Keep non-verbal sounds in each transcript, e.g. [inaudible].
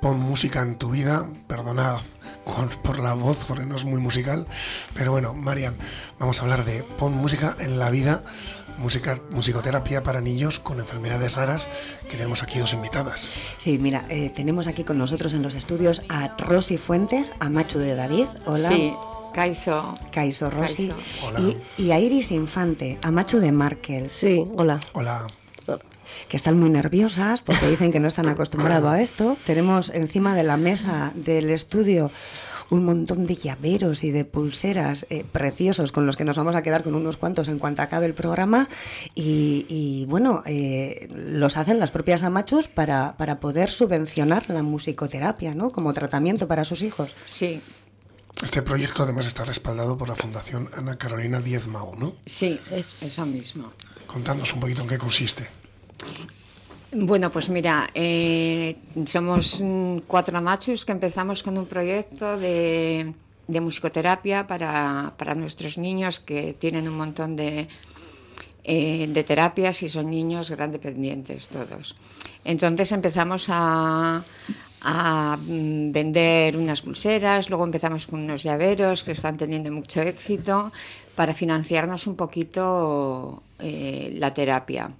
Pon música en tu vida, perdonad por la voz, porque no es muy musical, pero bueno, Marian, vamos a hablar de pon música en la vida, música, musicoterapia para niños con enfermedades raras, que tenemos aquí dos invitadas. Sí, mira, eh, tenemos aquí con nosotros en los estudios a Rosy Fuentes, a Machu de David, hola. Sí. Kaiso. Kaiso Rosy. Y, y, a Iris Infante, a Machu de Markel. Sí, hola. Hola que están muy nerviosas porque dicen que no están acostumbrados a esto. Tenemos encima de la mesa del estudio un montón de llaveros y de pulseras eh, preciosos con los que nos vamos a quedar con unos cuantos en cuanto acabe el programa y, bueno, eh, los hacen las propias amachos para, para poder subvencionar la musicoterapia, ¿no? Como tratamiento para sus hijos. Sí, este proyecto además está respaldado por la Fundación Ana Carolina Diez Mau, ¿no? Sí, es eso mismo. Contándonos un poquito en qué consiste. Bueno, pues mira, eh, somos cuatro machos que empezamos con un proyecto de, musicoterapia para, nuestros niños que tienen un montón de, eh, terapias y son niños gran dependientes todos. Entonces empezamos a, a vender unas pulseras, luego empezamos con unos llaveros que están teniendo mucho éxito para financiarnos un poquito eh, la terapia.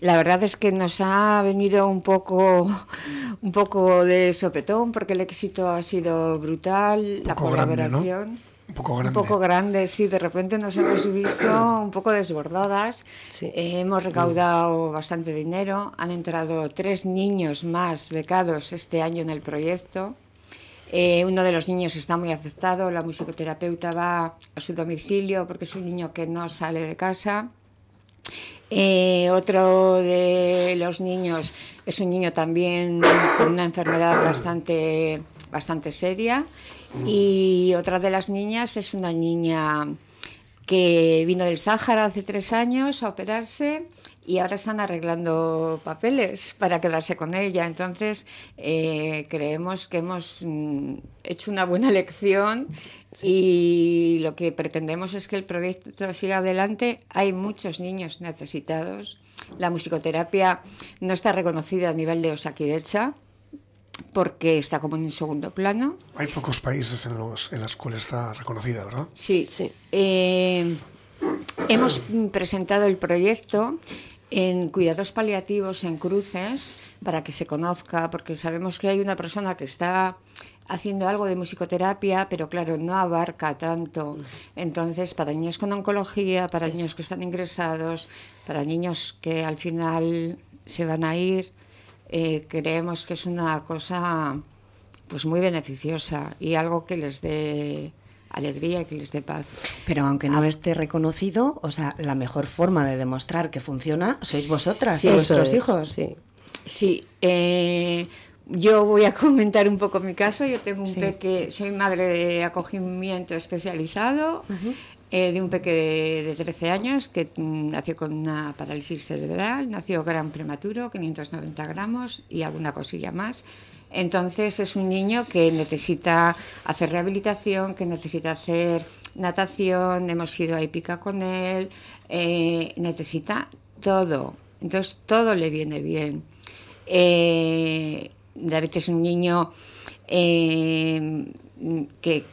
La verdad es que nos ha venido un poco, [laughs] un poco de sopetón porque el éxito ha sido brutal, la colaboración. Un poco grande. Un poco grande, sí. De repente nos hemos visto [clears throat] un poco desbordadas. Eh, hemos recaudado bastante dinero. Han entrado tres niños más becados este año en el proyecto. Eh, uno de los niños está muy afectado. La musicoterapeuta va a su domicilio porque es un niño que no sale de casa. Eh, otro de los niños es un niño también con una enfermedad bastante, bastante seria. Y otra de las niñas es una niña que vino del Sáhara hace tres años a operarse y ahora están arreglando papeles para quedarse con ella. Entonces, eh, creemos que hemos mm, hecho una buena lección y lo que pretendemos es que el proyecto siga adelante. Hay muchos niños necesitados. La musicoterapia no está reconocida a nivel de Osakidecha porque está como en un segundo plano. Hay pocos países en los en los cuales está reconocida, ¿verdad? Sí, sí. Eh, hemos presentado el proyecto en cuidados paliativos en cruces para que se conozca, porque sabemos que hay una persona que está haciendo algo de musicoterapia, pero claro, no abarca tanto. Entonces, para niños con oncología, para niños que están ingresados, para niños que al final se van a ir, eh, creemos que es una cosa pues muy beneficiosa y algo que les dé alegría y que les dé paz. Pero aunque no ah. esté reconocido, o sea, la mejor forma de demostrar que funciona sois vosotras, sí, vuestros hijos. Sí, sí eh, yo voy a [laughs] comentar un poco mi caso. Yo tengo un peque, soy madre de acogimiento especializado. Eh, de un peque de, 13 años que mm, nació con una parálisis cerebral, nació gran prematuro, 590 gramos y alguna cosilla más. Entonces es un niño que necesita hacer rehabilitación, que necesita hacer natación, hemos ido a Ipica con él, eh, necesita todo. Entonces todo le viene bien. Eh, David es un niño eh, que,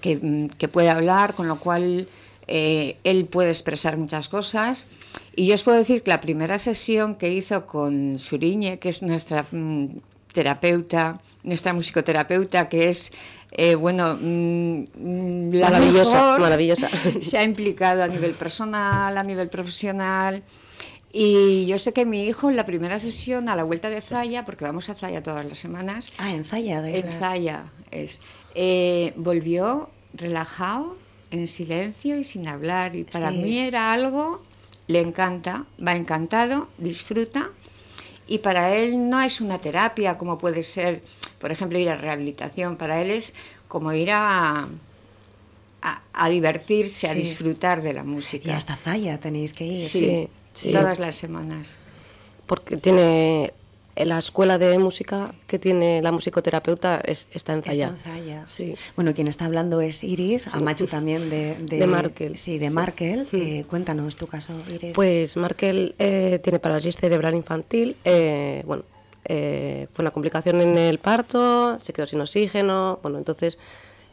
que, puede hablar, con lo cual él puede expresar muchas cosas. Y yo os puedo decir que la primera sesión que hizo con Suriñe, que es nuestra mm, terapeuta, nuestra musicoterapeuta, que es, eh, bueno, mm, la maravillosa, maravillosa. [laughs] Se ha implicado a nivel personal, a nivel profesional. Y yo sé que mi hijo en la primera sesión, a la vuelta de Zaya, porque vamos a Zaya todas las semanas. Ah, en Zaya, de En Zaya, es. Eh, volvió relajado, en silencio y sin hablar. Y para mí era algo, le encanta, va encantado, disfruta y para él no es una terapia como puede ser, por ejemplo, ir a rehabilitación, para él es como ir a, a, divertirse, a disfrutar de la música. Y hasta Zaya tenéis que ir. sí, sí. todas las semanas. Porque tiene la escuela de música que tiene la musicoterapeuta es, está en Zaya. Sí. Bueno, quien está hablando es Iris, a Machu también de, de, Markel. Sí, de Markel. Mm. Eh, cuéntanos tu caso, Iris. Pues Markel eh, tiene parálisis cerebral infantil. Eh, bueno, eh, fue una complicación en el parto, se quedó sin oxígeno, bueno, entonces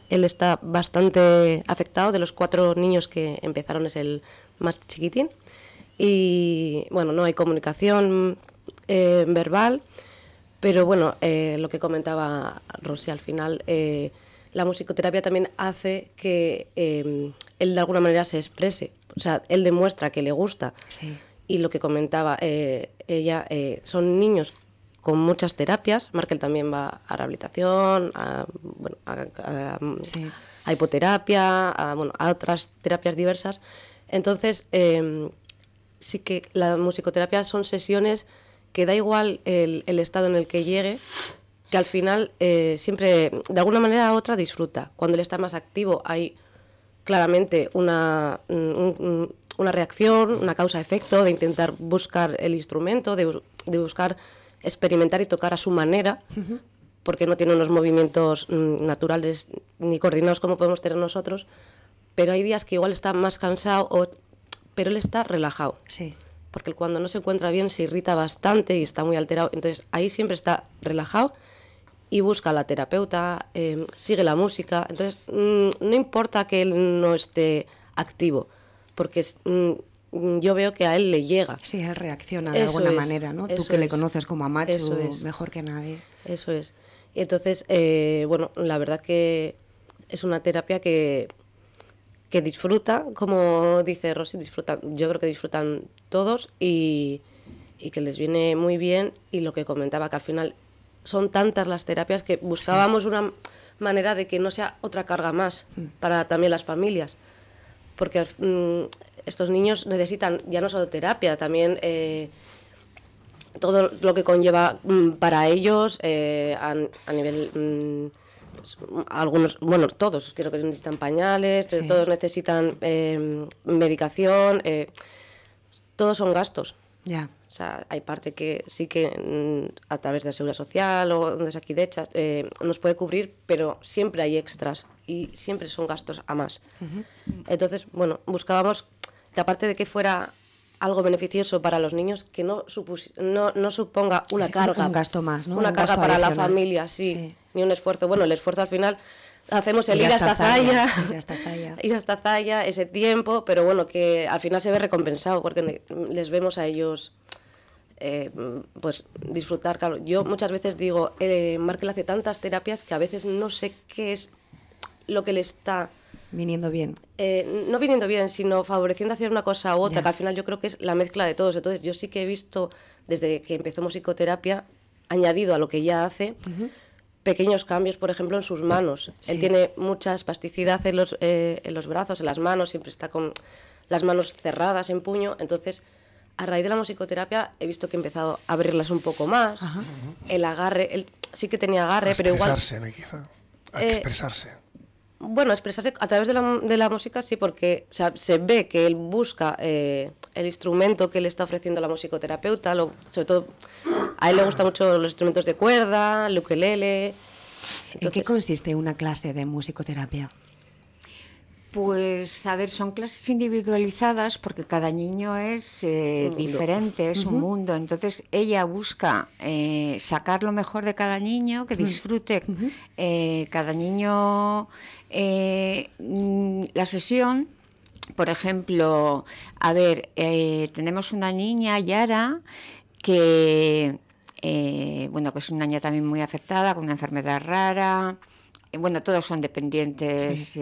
él está bastante afectado, de los cuatro niños que empezaron es el más chiquitín, y bueno, no hay comunicación eh, verbal, pero bueno, eh, lo que comentaba Rosy al final, la musicoterapia también hace que él de alguna manera se exprese, o sea, él demuestra que le gusta. Y lo que comentaba ella, son niños con muchas terapias. Markel también va a rehabilitación, a, bueno, a, hipoterapia, a, bueno, a otras terapias diversas. Entonces, em, sí que la musicoterapia son sesiones que da igual el, estado en el que llegue, que al final eh, siempre, de alguna manera u otra, disfruta. Cuando él está más activo hay claramente una, una reacción, una causa-efecto, de intentar buscar el instrumento, de, de buscar experimentar y tocar a su manera, porque no tiene unos movimientos mm, naturales ni coordinados como podemos tener nosotros, pero hay días que igual está más cansado, o, pero él está relajado. Sí. Porque cuando no se encuentra bien se irrita bastante y está muy alterado, entonces ahí siempre está relajado y busca a la terapeuta, em, sigue la música, entonces mm, no importa que él no esté activo, porque mm, Mm, yo veo que a él le llega. Sí, él reacciona de alguna manera, ¿no? Tú que le conoces como a Macho mejor que nadie. Eso es. Entonces, eh, bueno, la verdad que es una terapia que, que disfruta, como dice Rosy, disfrutan, yo creo que disfrutan todos y, y, que les viene muy bien. Y lo que comentaba, que al final son tantas las terapias que buscábamos una manera de que no sea otra carga más mm. para también las familias. Porque mm, estos niños necesitan ya no solo terapia, también eh, todo lo que conlleva mm, para ellos eh, a, nivel... Pues, algunos, bueno, todos creo que necesitan pañales, todos necesitan em, medicación, eh, todos son gastos. Ya. O sea, hay parte que sí que mm, a través de la seguridad social o donde es aquí de hechas nos puede cubrir, pero siempre hay extras y siempre son gastos a más. Entonces, bueno, buscábamos que aparte de que fuera algo beneficioso para los niños, que no, no, no, suponga una carga. Un gasto más, ¿no? Una carga para la familia, sí, Ni un esfuerzo. Bueno, el esfuerzo al final hacemos el [laughs] ir, hasta Zaya, ir hasta Zaya, ir hasta Zaya, ese tiempo, pero bueno, que al final se ve recompensado porque les vemos a ellos eh, pues disfrutar. Claro, yo muchas veces digo, eh, Markel hace tantas terapias que a veces no sé qué es lo que le está Viniendo bien. Eh, no viniendo bien, sino favoreciendo hacer una cosa u otra, que al final yo creo que es la mezcla de todos. Entonces, yo sí que he visto, desde que empezó musicoterapia, añadido a lo que ya hace, pequeños cambios, por ejemplo, en sus manos. Él tiene mucha espasticidad en los, eh, en los brazos, en las manos, siempre está con las manos cerradas en puño. Entonces, a raíz de la musicoterapia, he visto que he empezado a abrirlas un poco más. El agarre, él sí que tenía agarre, pero igual. Expresarse, quizá. A eh, expresarse bueno, expresarse a través de la, de la música sí, porque o sea, se ve que él busca eh, el instrumento que le está ofreciendo la musicoterapeuta, lo, sobre todo a él le gustan mucho los instrumentos de cuerda, el ukelele. ¿En qué consiste una clase de musicoterapia? Pues, a ver, son clases individualizadas porque cada niño es eh, diferente, es un mundo. Entonces, ella busca eh, sacar lo mejor de cada niño, que disfrute eh, cada niño mm, la sesión. Por ejemplo, a ver, tenemos una niña, Yara, que, bueno, que es una niña también muy afectada, con una enfermedad rara bueno, todos son dependientes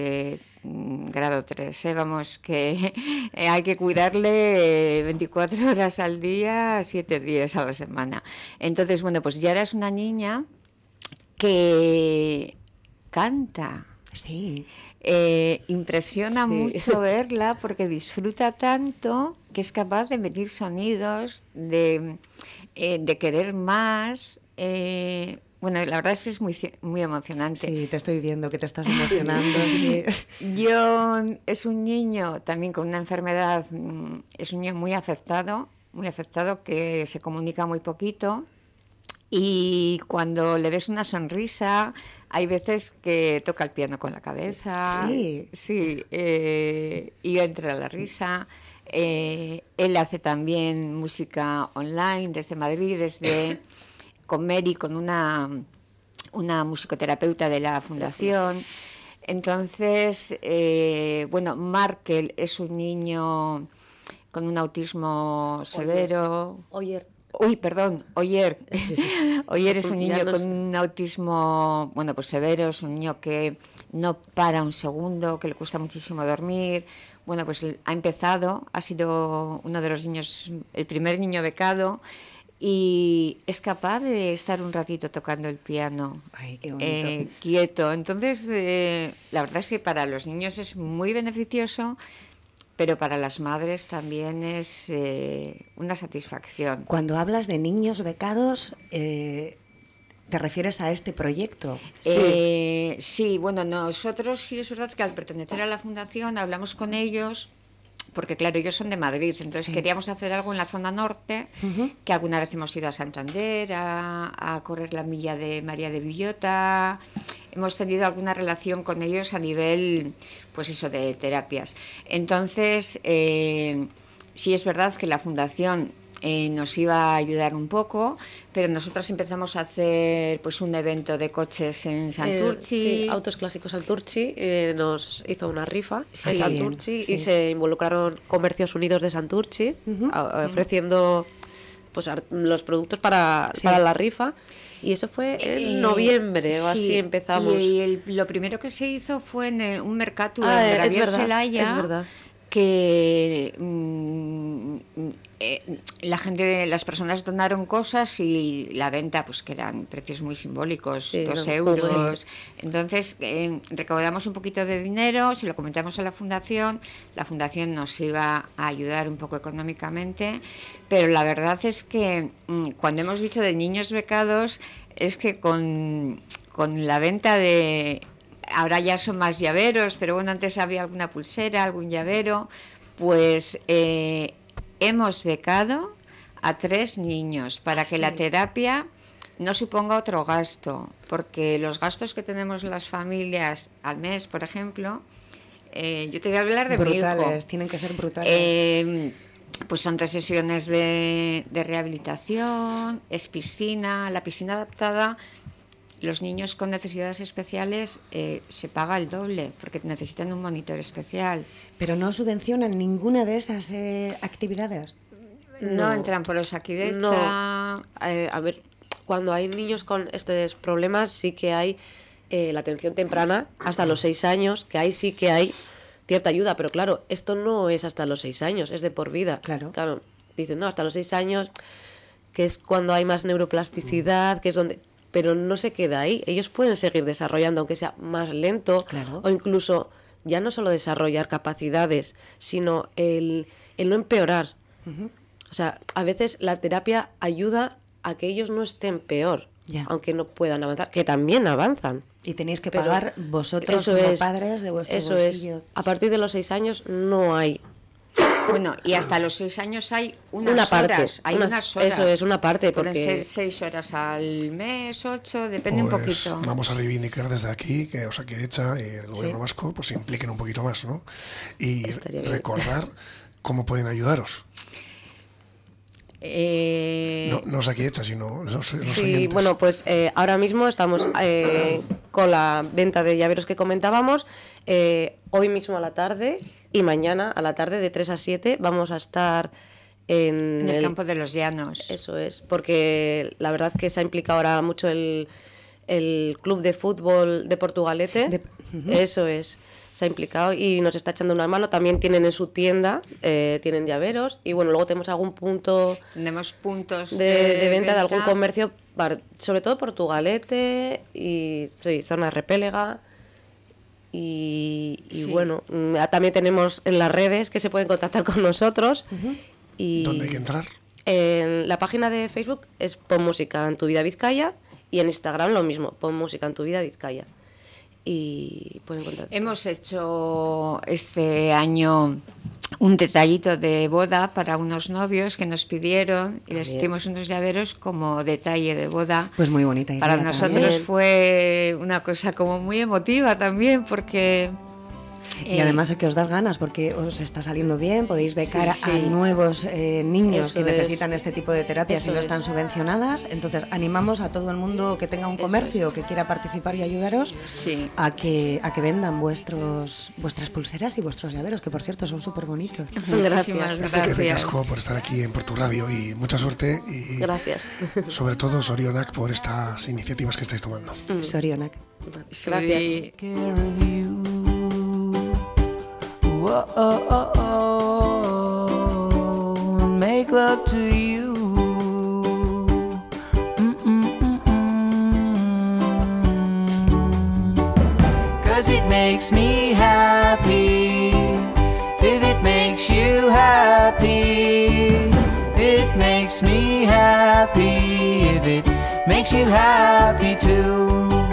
Mm, grado 3, ¿eh? vamos, que [laughs] eh, hay que cuidarle 24 horas al día, 7 días a la semana. Entonces, bueno, pues ya eres una niña que canta. Sí. Eh, impresiona mucho [laughs] verla porque disfruta tanto que es capaz de emitir sonidos, de, de querer más. Bueno, la verdad es que es muy, muy emocionante. Sí, te estoy viendo que te estás [laughs] emocionando. Yo es un niño también con una enfermedad, mm, es un niño muy afectado, muy afectado que se comunica muy poquito y cuando le ves una sonrisa, hay veces que toca el piano con la cabeza. Sí. Sí, eh, y entra la risa. Eh, él hace también música online desde Madrid, desde con Mary, con una, una musicoterapeuta de la fundación. Entonces, eh, bueno, Markel es un niño con un autismo severo. Oyer. Uy, perdón, Oyer. [laughs] Oyer es un niño con un autismo, bueno, pues severo, es un niño que no para un segundo, que le cuesta muchísimo dormir. Bueno, pues ha empezado, ha sido uno de los niños, el primer niño becado y es capaz de estar un ratito tocando el piano eh, quieto. Entonces, eh, la verdad es que para los niños es muy beneficioso, pero para las madres también es eh, una satisfacción. Cuando hablas de niños becados, ¿te refieres a este proyecto? Sí. sí, bueno, nosotros sí es verdad que al pertenecer a la fundación hablamos con ellos porque claro, ellos son de Madrid, entonces queríamos hacer algo en la zona norte, que alguna vez hemos ido a Santander a, correr la milla de María de Villota, hemos tenido alguna relación con ellos a nivel, pues eso, de terapias. Entonces, eh, sí es verdad que la fundación eh, nos iba a ayudar un poco, pero nosotros empezamos a hacer pues un evento de coches en Santurchi. sí, Autos Clásicos Santurchi eh, nos hizo una rifa en Santurchi y se involucraron Comercios Unidos de Santurchi ofreciendo pues los productos para, para la rifa. Y eso fue en eh, noviembre o así empezamos. Y, lo primero que se hizo fue en un mercado ah, en verdad que mm, eh, la gente, las personas donaron cosas y la venta, pues que eran precios muy simbólicos, dos euros. Entonces eh, recaudamos un poquito de dinero, se lo comentamos a la fundación, la fundación nos iba a ayudar un poco económicamente, pero la verdad es que mm, cuando hemos dicho de niños becados, es que con, con la venta de ahora ya son más llaveros, pero bueno, antes había alguna pulsera, algún llavero, pues eh, hemos becado a tres niños para que la terapia no suponga otro gasto, porque los gastos que tenemos las familias al mes, por ejemplo, eh, yo te voy a hablar de brutales, mi hijo. tienen que ser brutales. Eh, pues son tres sesiones de, de, rehabilitación, es piscina, la piscina adaptada los niños con necesidades especiales eh, se paga el doble porque necesitan un monitor especial. ¿Pero no subvencionan ninguna de esas eh, actividades? No, entran por los aquí No. Eh, a ver, cuando hay niños con estos problemas sí que hay la atención temprana hasta los seis años, que ahí sí que hay cierta ayuda, pero claro, esto no es hasta los seis años, es de por vida. Claro. Claro, dicen, no, hasta los seis años, que es cuando hay más neuroplasticidad, que es donde pero no se queda ahí. Ellos pueden seguir desarrollando, aunque sea más lento, o incluso ya no solo desarrollar capacidades, sino el, no empeorar. O sea, a veces la terapia ayuda a que ellos no estén peor, aunque no puedan avanzar, que también avanzan. Y tenéis que pagar vosotros como padres de vuestro eso Es. A partir de los seis años no hay bueno, y hasta los seis años hay unas horas. Hay unas, horas. Eso es una parte. Pueden ser seis horas al mes, ocho, depende un pues poquito. Vamos a reivindicar desde aquí que Osakidecha y el gobierno vasco pues se impliquen un poquito más, ¿no? Y recordar cómo pueden ayudaros. Eh... No, no Osakidecha, sino los, Sí, bueno, pues eh, ahora mismo estamos eh, con la venta de llaveros que comentábamos. Eh, hoy mismo a la tarde y mañana a la tarde de 3 a 7 vamos a estar en, el, campo de los llanos. Eso es, porque la verdad que se ha implicado ahora mucho el, club de fútbol de Portugalete. Eso es se ha implicado y nos está echando una mano. También tienen en su tienda, eh, tienen llaveros y bueno, luego tenemos algún punto... Tenemos puntos de, venta, de algún comercio, sobre todo Portugalete y zona repélega. Y, bueno, mm, también tenemos en las redes que se pueden contactar con nosotros. y ¿Dónde hay que entrar? En la página de Facebook es Pon Música en tu vida Vizcaya y en Instagram lo mismo, Pon Música en tu vida Vizcaya. Y pueden. Hemos hecho este año un detallito de boda para unos novios que nos pidieron y les hicimos unos llaveros como detalle de boda. Pues muy bonita Para nosotros fue una cosa como muy emotiva también porque Y eh, además es que os das ganas porque os está saliendo bien, podéis becar a nuevos eh, niños que necesitan este tipo de terapias y no están subvencionadas. Entonces animamos a todo el mundo que tenga un comercio que quiera participar y ayudaros a, que, a que vendan vuestros, vuestras pulseras y vuestros llaveros, que por cierto son súper bonitos. [laughs] Gracias, gracias. por estar aquí en Portu Radio y mucha suerte. Y gracias. [laughs] Sobre todo Sorionak por estas iniciativas que estáis tomando. Mm. Sorionak. Gracias. Make love to you. Cause it makes me happy. If it makes you happy, it makes me happy. If it makes you happy too.